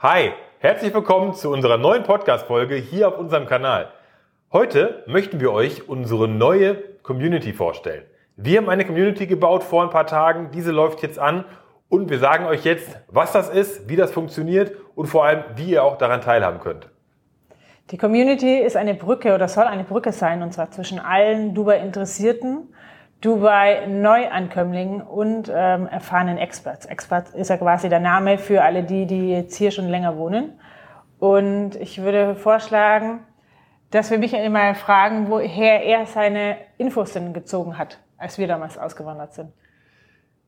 Hi, herzlich willkommen zu unserer neuen Podcast-Folge hier auf unserem Kanal. Heute möchten wir euch unsere neue Community vorstellen. Wir haben eine Community gebaut vor ein paar Tagen, diese läuft jetzt an und wir sagen euch jetzt, was das ist, wie das funktioniert und vor allem, wie ihr auch daran teilhaben könnt. Die Community ist eine Brücke oder soll eine Brücke sein, und zwar zwischen allen Dubai-Interessierten, Dubai-Neuankömmlingen und ähm, erfahrenen Experts. Expert ist ja quasi der Name für alle die, die jetzt hier schon länger wohnen. Und ich würde vorschlagen, dass wir Michael mal fragen, woher er seine Infos denn gezogen hat, als wir damals ausgewandert sind.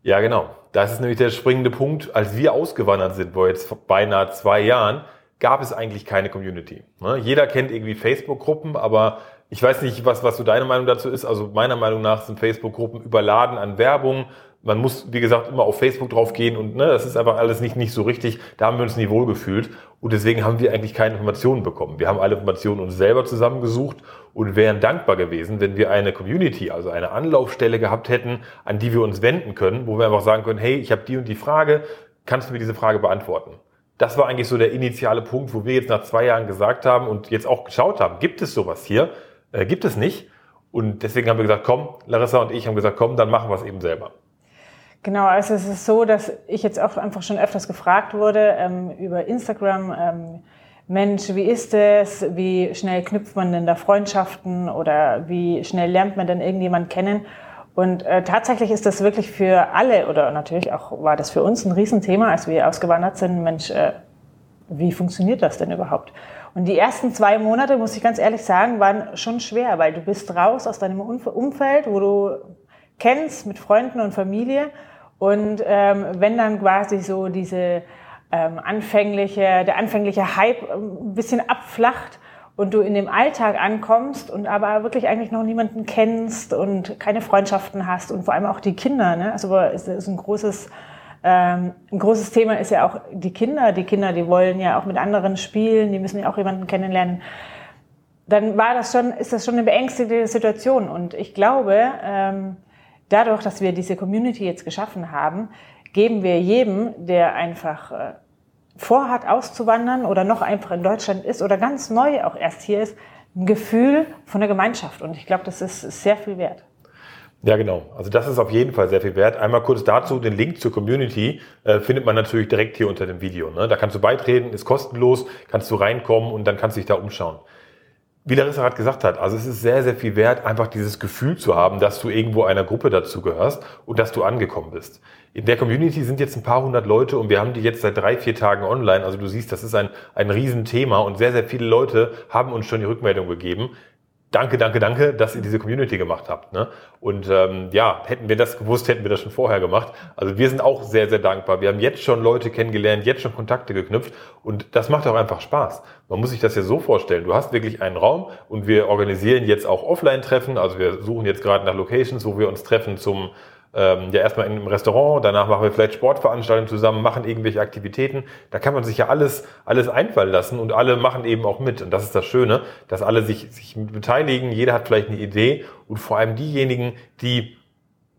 Ja, genau. Das ist nämlich der springende Punkt. Als wir ausgewandert sind, vor jetzt beinahe zwei Jahren, gab es eigentlich keine Community. Ne? Jeder kennt irgendwie Facebook-Gruppen, aber ich weiß nicht, was, was so deine Meinung dazu ist. Also meiner Meinung nach sind Facebook-Gruppen überladen an Werbung. Man muss, wie gesagt, immer auf Facebook drauf gehen und ne, das ist einfach alles nicht, nicht so richtig. Da haben wir uns nie wohl gefühlt und deswegen haben wir eigentlich keine Informationen bekommen. Wir haben alle Informationen uns selber zusammengesucht und wären dankbar gewesen, wenn wir eine Community, also eine Anlaufstelle gehabt hätten, an die wir uns wenden können, wo wir einfach sagen können, hey, ich habe die und die Frage, kannst du mir diese Frage beantworten? das war eigentlich so der initiale Punkt, wo wir jetzt nach zwei Jahren gesagt haben und jetzt auch geschaut haben, gibt es sowas hier? Äh, gibt es nicht. Und deswegen haben wir gesagt, komm, Larissa und ich haben gesagt, komm, dann machen wir es eben selber. Genau, also es ist so, dass ich jetzt auch einfach schon öfters gefragt wurde ähm, über Instagram, ähm, Mensch, wie ist es? Wie schnell knüpft man denn da Freundschaften oder wie schnell lernt man denn irgendjemand kennen? Und äh, tatsächlich ist das wirklich für alle oder natürlich auch war das für uns ein Riesenthema, als wir ausgewandert sind. Mensch, äh, wie funktioniert das denn überhaupt? Und die ersten zwei Monate, muss ich ganz ehrlich sagen, waren schon schwer, weil du bist raus aus deinem Umfeld, wo du kennst mit Freunden und Familie. Und ähm, wenn dann quasi so diese ähm, anfängliche, der anfängliche Hype ein bisschen abflacht und du in dem Alltag ankommst und aber wirklich eigentlich noch niemanden kennst und keine Freundschaften hast und vor allem auch die Kinder. Ne? Also es ist ein großes, ähm, ein großes Thema ist ja auch die Kinder. Die Kinder, die wollen ja auch mit anderen spielen, die müssen ja auch jemanden kennenlernen. Dann war das schon, ist das schon eine beängstigende Situation. Und ich glaube, ähm, dadurch, dass wir diese Community jetzt geschaffen haben, geben wir jedem, der einfach äh, vorhat auszuwandern oder noch einfach in Deutschland ist oder ganz neu auch erst hier ist, ein Gefühl von der Gemeinschaft. Und ich glaube, das ist sehr viel wert. Ja, genau. Also das ist auf jeden Fall sehr viel wert. Einmal kurz dazu, den Link zur Community äh, findet man natürlich direkt hier unter dem Video. Ne? Da kannst du beitreten, ist kostenlos, kannst du reinkommen und dann kannst du dich da umschauen wie Larissa gerade gesagt hat, also es ist sehr, sehr viel wert, einfach dieses Gefühl zu haben, dass du irgendwo einer Gruppe dazu gehörst und dass du angekommen bist. In der Community sind jetzt ein paar hundert Leute und wir haben die jetzt seit drei, vier Tagen online. Also du siehst, das ist ein, ein Riesenthema und sehr, sehr viele Leute haben uns schon die Rückmeldung gegeben danke, danke, danke, dass ihr diese Community gemacht habt. Ne? Und ähm, ja, hätten wir das gewusst, hätten wir das schon vorher gemacht. Also wir sind auch sehr, sehr dankbar. Wir haben jetzt schon Leute kennengelernt, jetzt schon Kontakte geknüpft und das macht auch einfach Spaß. Man muss sich das ja so vorstellen. Du hast wirklich einen Raum und wir organisieren jetzt auch Offline-Treffen. Also wir suchen jetzt gerade nach Locations, wo wir uns treffen zum ähm, ja erstmal in einem Restaurant, danach machen wir vielleicht Sportveranstaltungen zusammen, machen irgendwelche Aktivitäten. Da kann man sich ja alles, alles einfallen lassen und alle machen eben auch mit. Und das ist das Schöne, dass alle sich, sich beteiligen, jeder hat vielleicht eine Idee und vor allem diejenigen, die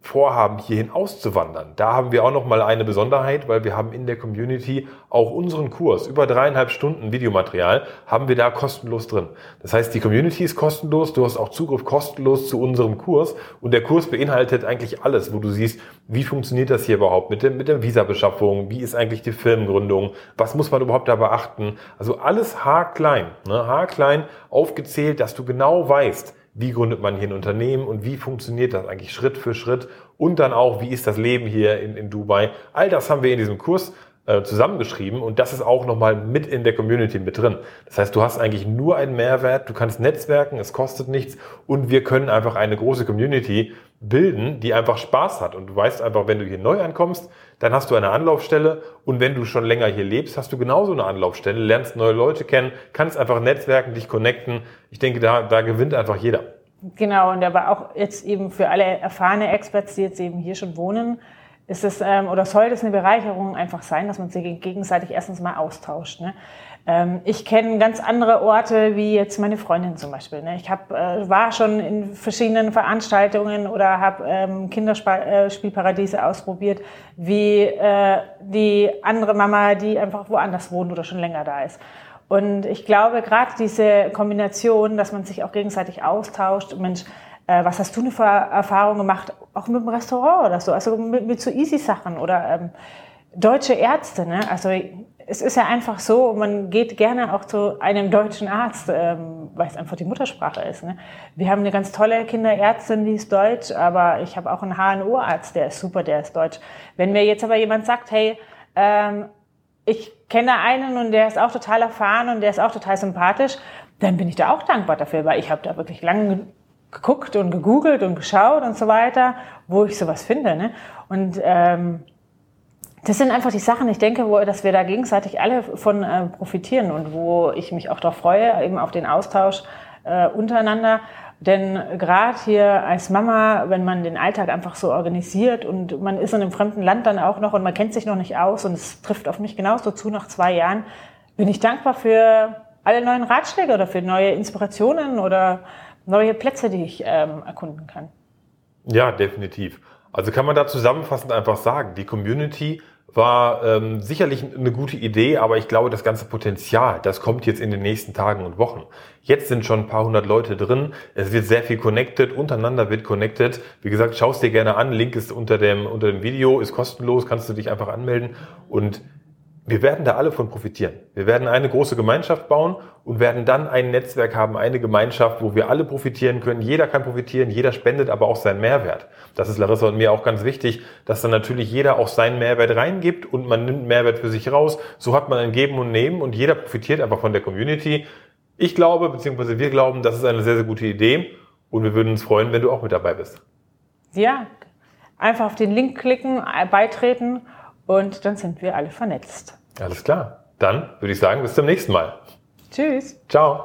vorhaben, hierhin auszuwandern. Da haben wir auch noch mal eine Besonderheit, weil wir haben in der Community auch unseren Kurs, über dreieinhalb Stunden Videomaterial, haben wir da kostenlos drin. Das heißt, die Community ist kostenlos, du hast auch Zugriff kostenlos zu unserem Kurs und der Kurs beinhaltet eigentlich alles, wo du siehst, wie funktioniert das hier überhaupt mit, dem, mit der Visabeschaffung, wie ist eigentlich die Firmengründung, was muss man überhaupt da beachten. Also alles haarklein, ne, haarklein aufgezählt, dass du genau weißt, wie gründet man hier ein Unternehmen und wie funktioniert das eigentlich Schritt für Schritt und dann auch, wie ist das Leben hier in, in Dubai. All das haben wir in diesem Kurs äh, zusammengeschrieben und das ist auch nochmal mit in der Community mit drin. Das heißt, du hast eigentlich nur einen Mehrwert, du kannst netzwerken, es kostet nichts und wir können einfach eine große Community bilden, die einfach Spaß hat. Und du weißt einfach, wenn du hier neu ankommst, dann hast du eine Anlaufstelle und wenn du schon länger hier lebst, hast du genauso eine Anlaufstelle, lernst neue Leute kennen, kannst einfach netzwerken, dich connecten. Ich denke, da, da gewinnt einfach jeder. Genau, und aber auch jetzt eben für alle erfahrene Experts, die jetzt eben hier schon wohnen, ist es ähm, oder soll das eine Bereicherung einfach sein, dass man sich gegenseitig erstens mal austauscht. Ne? Ähm, ich kenne ganz andere Orte wie jetzt meine Freundin zum Beispiel. Ne? Ich hab, äh, war schon in verschiedenen Veranstaltungen oder habe ähm, Kinderspielparadiese äh, ausprobiert, wie äh, die andere Mama, die einfach woanders wohnt oder schon länger da ist. Und ich glaube, gerade diese Kombination, dass man sich auch gegenseitig austauscht, Mensch, äh, was hast du eine Erfahrung gemacht, auch mit dem Restaurant oder so, also mit, mit so easy Sachen oder ähm, deutsche Ärzte, ne? Also es ist ja einfach so, man geht gerne auch zu einem deutschen Arzt, ähm, weil es einfach die Muttersprache ist. Ne? Wir haben eine ganz tolle Kinderärztin, die ist deutsch, aber ich habe auch einen HNO-Arzt, der ist super, der ist deutsch. Wenn mir jetzt aber jemand sagt, hey, ähm, ich kenne einen und der ist auch total erfahren und der ist auch total sympathisch, dann bin ich da auch dankbar dafür, weil ich habe da wirklich lange geguckt und gegoogelt und geschaut und so weiter, wo ich sowas finde. Ne? Und ähm, das sind einfach die Sachen, ich denke, wo, dass wir da gegenseitig alle von äh, profitieren und wo ich mich auch darauf freue, eben auf den Austausch äh, untereinander. Denn gerade hier als Mama, wenn man den Alltag einfach so organisiert und man ist in einem fremden Land dann auch noch und man kennt sich noch nicht aus und es trifft auf mich genauso zu nach zwei Jahren, bin ich dankbar für alle neuen Ratschläge oder für neue Inspirationen oder neue Plätze, die ich ähm, erkunden kann. Ja, definitiv. Also kann man da zusammenfassend einfach sagen, die Community war ähm, sicherlich eine gute Idee, aber ich glaube, das ganze Potenzial, das kommt jetzt in den nächsten Tagen und Wochen. Jetzt sind schon ein paar hundert Leute drin. Es wird sehr viel connected, untereinander wird connected. Wie gesagt, schaust dir gerne an. Link ist unter dem, unter dem Video, ist kostenlos, kannst du dich einfach anmelden. Und wir werden da alle von profitieren. Wir werden eine große Gemeinschaft bauen und werden dann ein Netzwerk haben, eine Gemeinschaft, wo wir alle profitieren können. Jeder kann profitieren, jeder spendet aber auch seinen Mehrwert. Das ist Larissa und mir auch ganz wichtig, dass dann natürlich jeder auch seinen Mehrwert reingibt und man nimmt Mehrwert für sich raus. So hat man ein Geben und Nehmen und jeder profitiert einfach von der Community. Ich glaube, beziehungsweise wir glauben, das ist eine sehr, sehr gute Idee und wir würden uns freuen, wenn du auch mit dabei bist. Ja, einfach auf den Link klicken, beitreten und dann sind wir alle vernetzt. Alles klar. Dann würde ich sagen, bis zum nächsten Mal. Tschüss. Ciao.